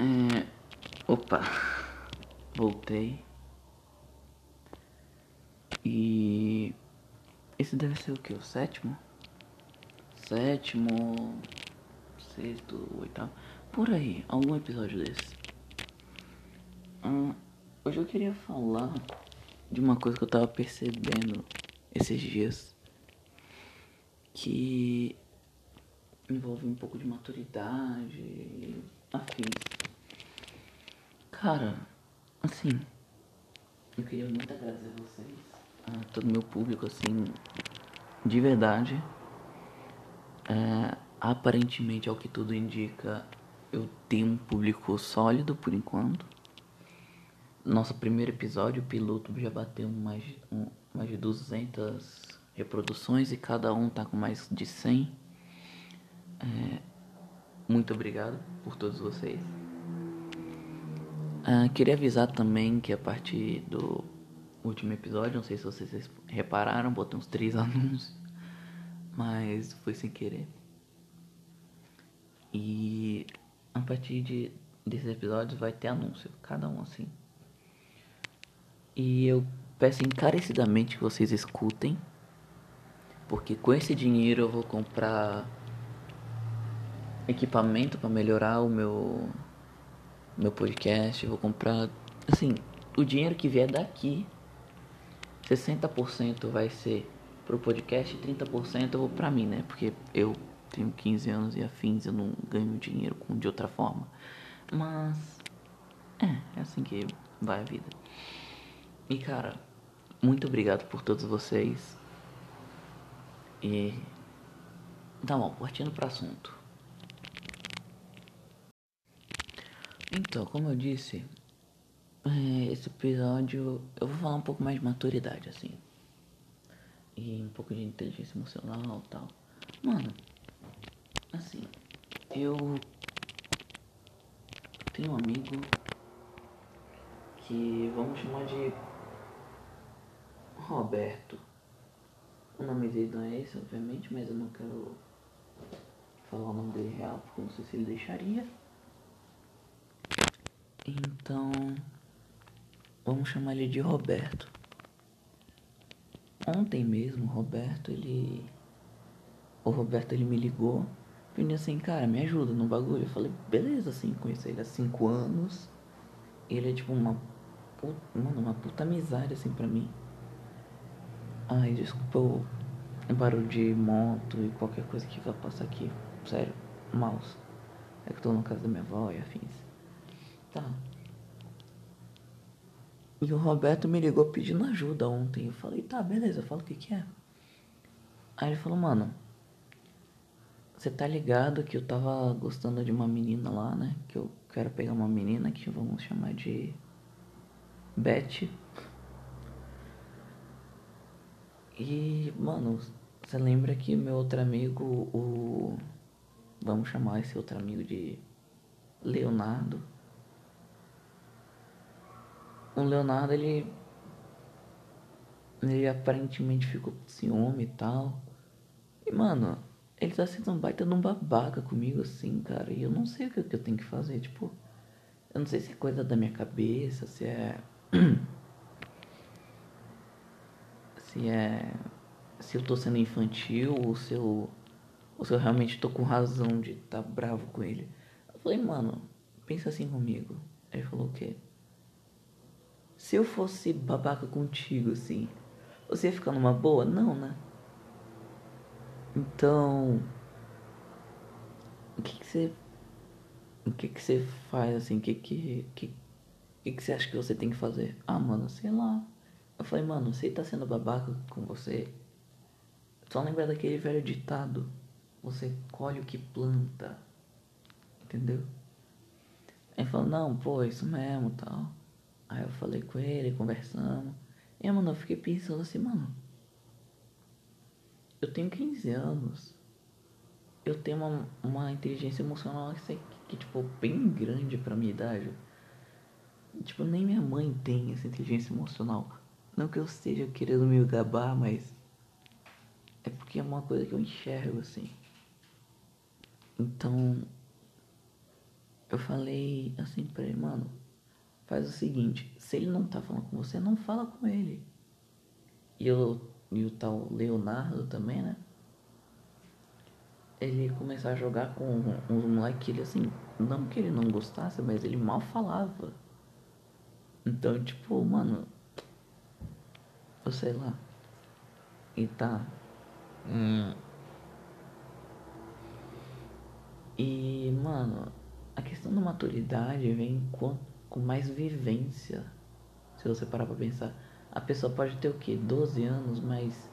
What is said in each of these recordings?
É... Opa, voltei. E esse deve ser o que? O sétimo? Sétimo, sexto, oitavo, por aí, algum episódio desse. Hum, hoje eu queria falar de uma coisa que eu tava percebendo esses dias que envolve um pouco de maturidade afins. Cara, assim, eu queria muito agradecer a vocês, a todo meu público, assim, de verdade. É, aparentemente, ao que tudo indica, eu tenho um público sólido por enquanto. Nosso primeiro episódio, o piloto, já bateu mais, um, mais de 200 reproduções e cada um tá com mais de 100. É, muito obrigado por todos vocês. Ah, queria avisar também que a partir do último episódio, não sei se vocês repararam, botei uns três anúncios, mas foi sem querer. E a partir de, desses episódios vai ter anúncio, cada um assim. E eu peço encarecidamente que vocês escutem, porque com esse dinheiro eu vou comprar equipamento para melhorar o meu meu podcast, vou comprar, assim, o dinheiro que vier daqui, 60% vai ser pro podcast e 30% eu vou pra mim, né? Porque eu tenho 15 anos e afins, eu não ganho dinheiro com, de outra forma. Mas, é, é assim que vai a vida. E cara, muito obrigado por todos vocês. E. Tá bom, partindo pro assunto. Então, como eu disse, é, esse episódio eu vou falar um pouco mais de maturidade, assim. E um pouco de inteligência emocional e tal. Mano, assim, eu tenho um amigo que vamos chamar de Roberto. O nome dele não é esse, obviamente, mas eu não quero falar o nome dele real, porque eu não sei se ele deixaria. Então, vamos chamar ele de Roberto. Ontem mesmo, Roberto, ele. O Roberto ele me ligou, pedindo assim, cara, me ajuda no bagulho. Eu falei, beleza, assim, conheci ele há cinco anos. Ele é tipo uma puta, mano, uma puta amizade assim pra mim. Ai, desculpa o barulho de moto e qualquer coisa que vai passar aqui. Sério, mouse. É que eu tô na casa da minha avó e afins. Tá. E o Roberto me ligou pedindo ajuda ontem. Eu falei, tá, beleza, fala o que que é. Aí ele falou, mano, você tá ligado que eu tava gostando de uma menina lá, né? Que eu quero pegar uma menina que vamos chamar de Beth. E, mano, você lembra que meu outro amigo, o. Vamos chamar esse outro amigo de Leonardo o Leonardo, ele. Ele aparentemente ficou com ciúme e tal. E, mano, ele tá sendo um baita de um babaca comigo, assim, cara. E eu não sei o que, eu tenho que fazer, tipo. Eu não sei se é coisa da minha cabeça, se é. se é. Se eu tô sendo infantil ou se eu. Ou se eu realmente tô com razão de tá bravo com ele. Eu falei, mano, pensa assim comigo. Ele falou o quê? Se eu fosse babaca contigo, assim, você ia ficar numa boa? Não, né? Então. O que que você. O que que você faz, assim? O que que. Que, que que você acha que você tem que fazer? Ah, mano, sei lá. Eu falei, mano, você tá sendo babaca com você. Só lembra daquele velho ditado. Você colhe o que planta. Entendeu? Aí falou, não, pô, isso mesmo tal. Aí eu falei com ele, conversamos. E, mano, eu fiquei pensando assim, mano. Eu tenho 15 anos. Eu tenho uma, uma inteligência emocional que, que, tipo, bem grande pra minha idade. Tipo, nem minha mãe tem essa inteligência emocional. Não que eu esteja querendo me gabar, mas. É porque é uma coisa que eu enxergo, assim. Então. eu falei assim pra ele, mano, faz o seguinte, se ele não tá falando com você, não fala com ele. E, eu, e o tal Leonardo também, né? Ele começou a jogar com uns moleques que ele assim, não que ele não gostasse, mas ele mal falava. Então, tipo, mano, eu sei lá. E tá. Hum. E, mano, a questão da maturidade vem com, com mais vivência. Se você parar pra pensar. A pessoa pode ter o quê? 12 anos, mas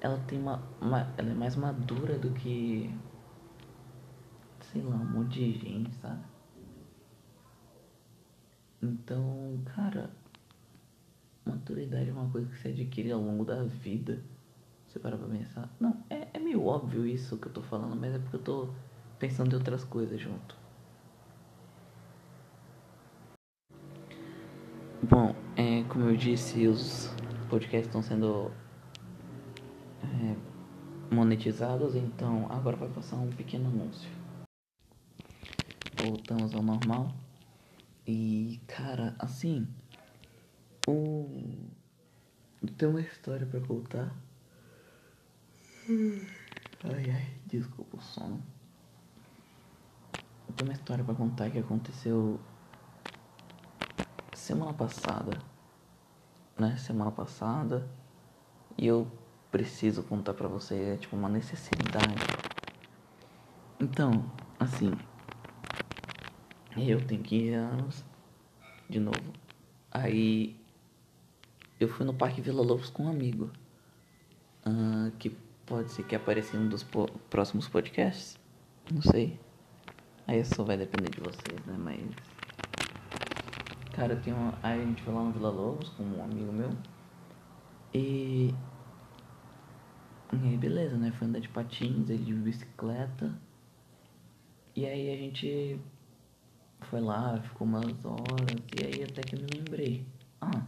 ela tem uma, uma. Ela é mais madura do que. Sei lá, um monte de gente, sabe? Então, cara, maturidade é uma coisa que se adquire ao longo da vida. Você para pra pensar. Não, é, é meio óbvio isso que eu tô falando, mas é porque eu tô pensando em outras coisas junto. Bom, é, como eu disse, os podcasts estão sendo é, monetizados, então agora vai passar um pequeno anúncio. Voltamos ao normal. E, cara, assim, o... tem uma história pra contar. Ai, ai, desculpa o sono. Tem uma história pra contar que aconteceu semana passada, né? Semana passada. E eu preciso contar pra você, é tipo uma necessidade. Então, assim, eu tenho 15 anos, de novo. Aí eu fui no Parque Vila Lobos com um amigo. Uh, que pode ser que apareça em um dos po próximos podcasts. Não sei. Aí isso vai depender de vocês, né? Mas. Cara, eu. Aí a gente foi lá no Vila Lobos com um amigo meu. E. E aí beleza, né? Foi andar de patins, ele de bicicleta. E aí a gente foi lá, ficou umas horas, e aí até que eu me lembrei. Ah,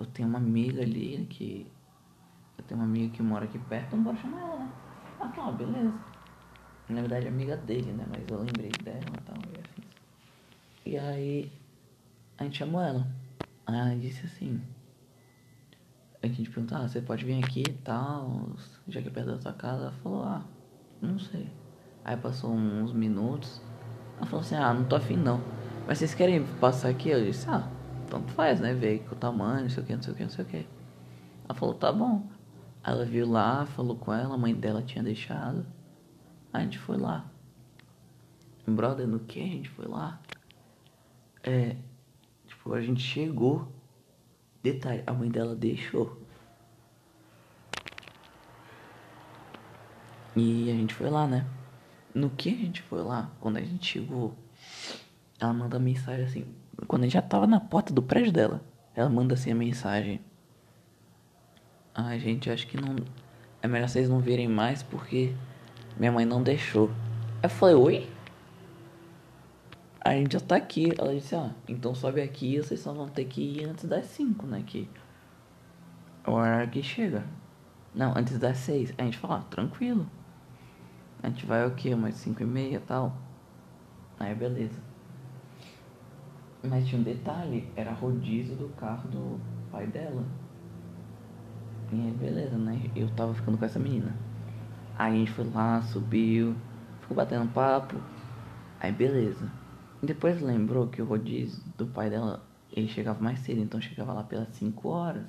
eu tenho uma amiga ali que. Eu tenho uma amiga que mora aqui perto, não posso chamar ela, né? Ah, tá, beleza. Na verdade, é amiga dele, né? Mas eu lembrei dela e tal. E aí, a gente chamou ela. Aí ela disse assim. A gente perguntou, ah, você pode vir aqui e tal, já que é perto da sua casa. Ela falou, ah, não sei. Aí passou uns minutos. Ela falou assim, ah, não tô afim não. Mas vocês querem passar aqui? Eu disse, ah, tanto faz, né? Ver o tamanho, não sei o que, não sei o que, não sei o que. Ela falou, tá bom. Aí ela viu lá, falou com ela, a mãe dela tinha deixado. Aí a gente foi lá. Brother, no que a gente foi lá? É, tipo, a gente chegou. Detalhe, a mãe dela deixou. E a gente foi lá, né? No que a gente foi lá, quando a gente chegou, ela manda mensagem assim. Quando a gente já tava na porta do prédio dela, ela manda assim a mensagem. Ai, gente, acho que não. É melhor vocês não virem mais porque minha mãe não deixou. Eu falei, oi? A gente já tá aqui. Ela disse, ah, então sobe aqui vocês só vão ter que ir antes das 5, né? Que é o horário que chega. Não, antes das 6. A gente fala, ah, tranquilo. A gente vai o quê? Umas 5 e meia tal. Aí beleza. Mas tinha um detalhe, era rodízio do carro do pai dela. E aí beleza, né? Eu tava ficando com essa menina. Aí a gente foi lá, subiu, ficou batendo papo. Aí beleza. Depois lembrou que o rodízio do pai dela, ele chegava mais cedo, então chegava lá pelas 5 horas.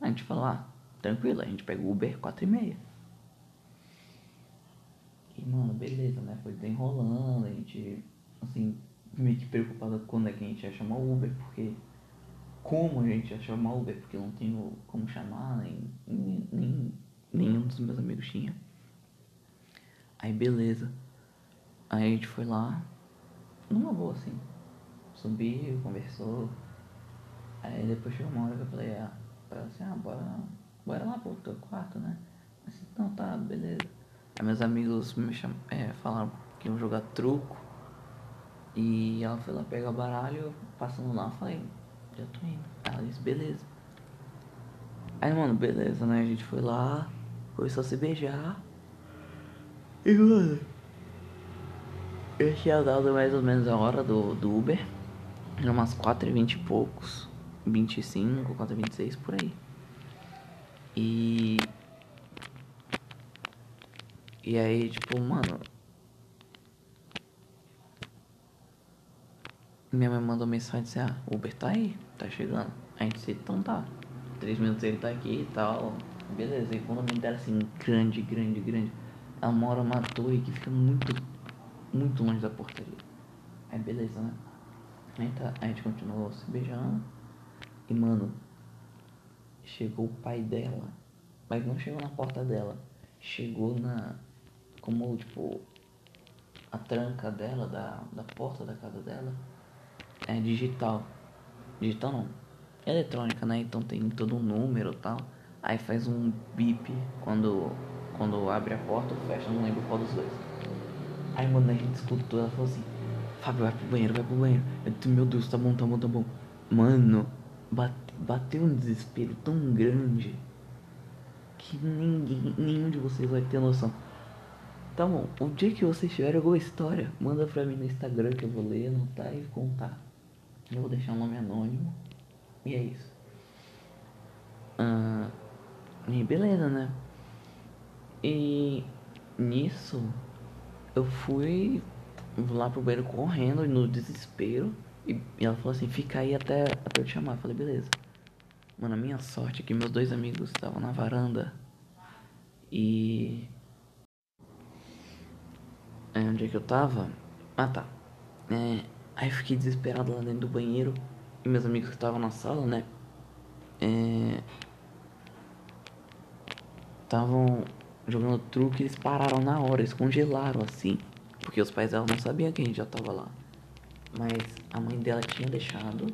A gente falou, ah, tranquilo, a gente pega o Uber 4 e meia. E, mano, beleza, né? Foi desenrolando, a gente, assim, meio que preocupado quando é que a gente ia chamar o Uber, porque como a gente ia chamar o Uber, porque eu não tenho como chamar, nem, nem, nem nenhum dos meus amigos tinha. Aí beleza. Aí a gente foi lá, numa boa assim. Subiu, conversou. Aí depois chegou uma hora que eu falei, ah, assim, ah, bora, bora lá pro teu quarto, né? Assim, tá, beleza. Aí meus amigos me cham... É, falaram que iam jogar truco. E ela foi lá pegar o baralho, passando lá, falei, já tô indo. Ela disse, beleza. Aí, mano, beleza, né? A gente foi lá, começou a se beijar. E, mano. Eu tinha dado mais ou menos a hora do, do Uber. Era umas 4h20 e poucos. 25, 4h26 por aí. E. E aí, tipo, mano. Minha mãe mandou mensagem e disse: Ah, Uber tá aí, tá chegando. A gente disse: Então tá. Três minutos ele tá aqui e tal. Beleza. E quando a mãe dela assim, grande, grande, grande. Ela mora numa torre que fica muito, muito longe da portaria. Aí beleza, né? Aí tá, a gente continuou se beijando. E mano, chegou o pai dela. Mas não chegou na porta dela. Chegou na. Como tipo. A tranca dela, da, da porta da casa dela. É digital. Digital não. Eletrônica, né? Então tem todo um número e tal. Aí faz um bip quando, quando abre a porta ou fecha, não lembro qual dos dois. Aí mano, a gente escutou, ela falou assim, Fábio, vai pro banheiro, vai pro banheiro. Eu disse, meu Deus, tá bom, tá bom, tá bom. Mano, bate, bateu um desespero tão grande que ninguém, nenhum de vocês vai ter noção. Tá bom, o dia que vocês tiverem alguma história, manda pra mim no Instagram que eu vou ler, anotar e contar. Eu vou deixar um nome anônimo. E é isso. Ah, e beleza, né? E nisso eu fui lá pro banheiro correndo no desespero. E ela falou assim, fica aí até, até eu te chamar. Eu falei, beleza. Mano, a minha sorte é que meus dois amigos estavam na varanda. E. É, onde é que eu tava? Ah tá. É, aí eu fiquei desesperado lá dentro do banheiro. E meus amigos que estavam na sala, né? É. Estavam jogando truque eles pararam na hora, eles congelaram assim. Porque os pais dela não sabiam que a gente já tava lá. Mas a mãe dela tinha deixado.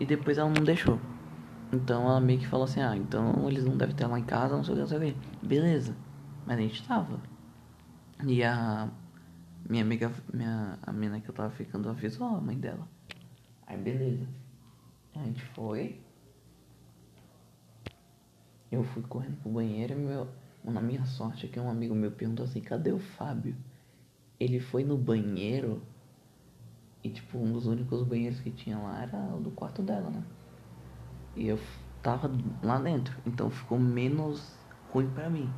E depois ela não deixou. Então ela meio que falou assim, ah, então eles não devem estar lá em casa, não sei o que, não sei o que. Beleza. Mas a gente tava. E a minha amiga, minha, a menina que eu tava ficando avisou a mãe dela. Aí beleza. A gente foi. Eu fui correndo pro banheiro e meu. Na minha sorte aqui um amigo meu perguntou assim, cadê o Fábio? Ele foi no banheiro e tipo, um dos únicos banheiros que tinha lá era o do quarto dela, né? E eu tava lá dentro, então ficou menos ruim pra mim.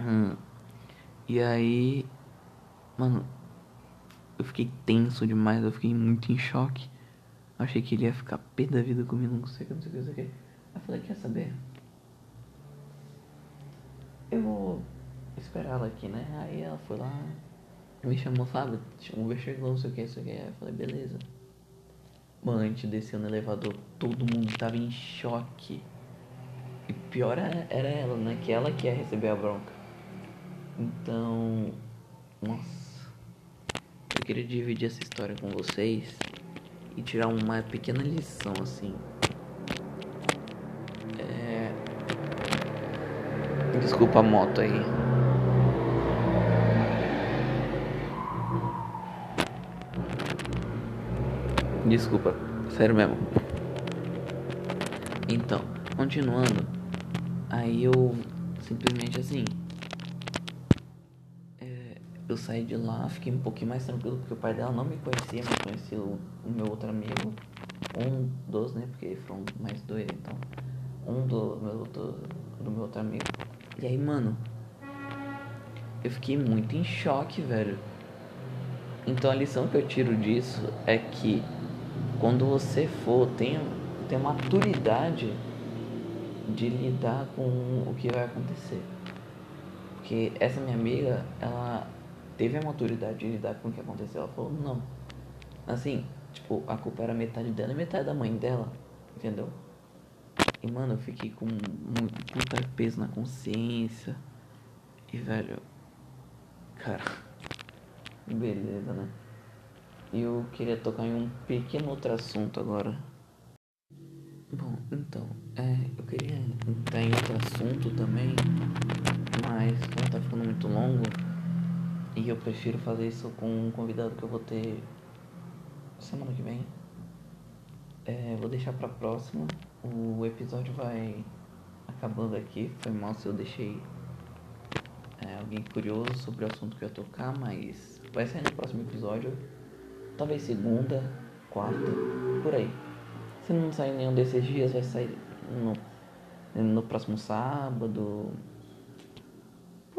Hum. E aí, mano, eu fiquei tenso demais, eu fiquei muito em choque. Achei que ele ia ficar pé da vida comigo, não sei o que, não sei o que, não sei o que. Aí falei, quer saber? Eu vou esperar ela aqui, né? Aí ela foi lá, me chamou, chamou o chegou, não sei o que, não sei o que. Aí eu falei, beleza. Mano, a gente desceu no elevador, todo mundo tava em choque. E pior era ela, né? Que ela que ia receber a bronca. Então, nossa. Eu queria dividir essa história com vocês e tirar uma pequena lição assim. É... Desculpa a moto aí. Desculpa, sério mesmo. Então, continuando, aí eu simplesmente assim. Eu saí de lá, fiquei um pouquinho mais tranquilo porque o pai dela não me conhecia, mas conhecia o, o meu outro amigo. Um dos, né? Porque foram mais dois, então. Um do meu outro, do meu outro amigo. E aí, mano, eu fiquei muito em choque, velho. Então a lição que eu tiro disso é que quando você for, tenha, tenha maturidade de lidar com o que vai acontecer. Porque essa minha amiga, ela teve a maturidade de lidar com o que aconteceu. Ela falou, não. Assim, tipo, a culpa era metade dela e metade da mãe dela. Entendeu? E mano, eu fiquei com muito, muito peso na consciência. E velho. Cara. Beleza, né? Eu queria tocar em um pequeno outro assunto agora. Bom, então, é, eu queria entrar em outro assunto também, mas como tá ficando muito longo, e eu prefiro fazer isso com um convidado que eu vou ter semana que vem. É, vou deixar pra próxima. O episódio vai acabando aqui. Foi mal se eu deixei é, alguém curioso sobre o assunto que eu ia tocar, mas vai sair no próximo episódio. Talvez segunda, quarta, por aí. Se não sair nenhum desses dias, vai sair no, no próximo sábado.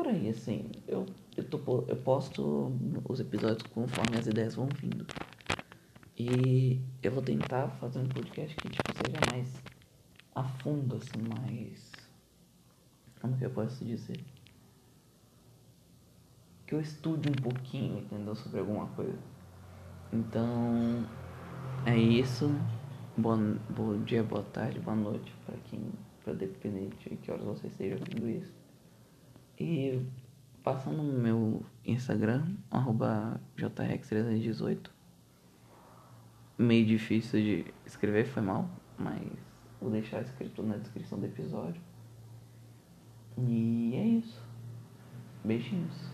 Por aí, assim. Eu, eu, tô, eu posto os episódios conforme as ideias vão vindo. E eu vou tentar fazer um podcast que tipo, seja mais a fundo, assim, mais. Como que eu posso dizer? Que eu estude um pouquinho, entendeu? Sobre alguma coisa. Então, é isso. Bom, bom dia, boa tarde, boa noite para quem, para dependente de que horas você esteja ouvindo isso. E passando no meu Instagram, arroba jrx318. Meio difícil de escrever, foi mal, mas vou deixar escrito na descrição do episódio. E é isso. Beijinhos.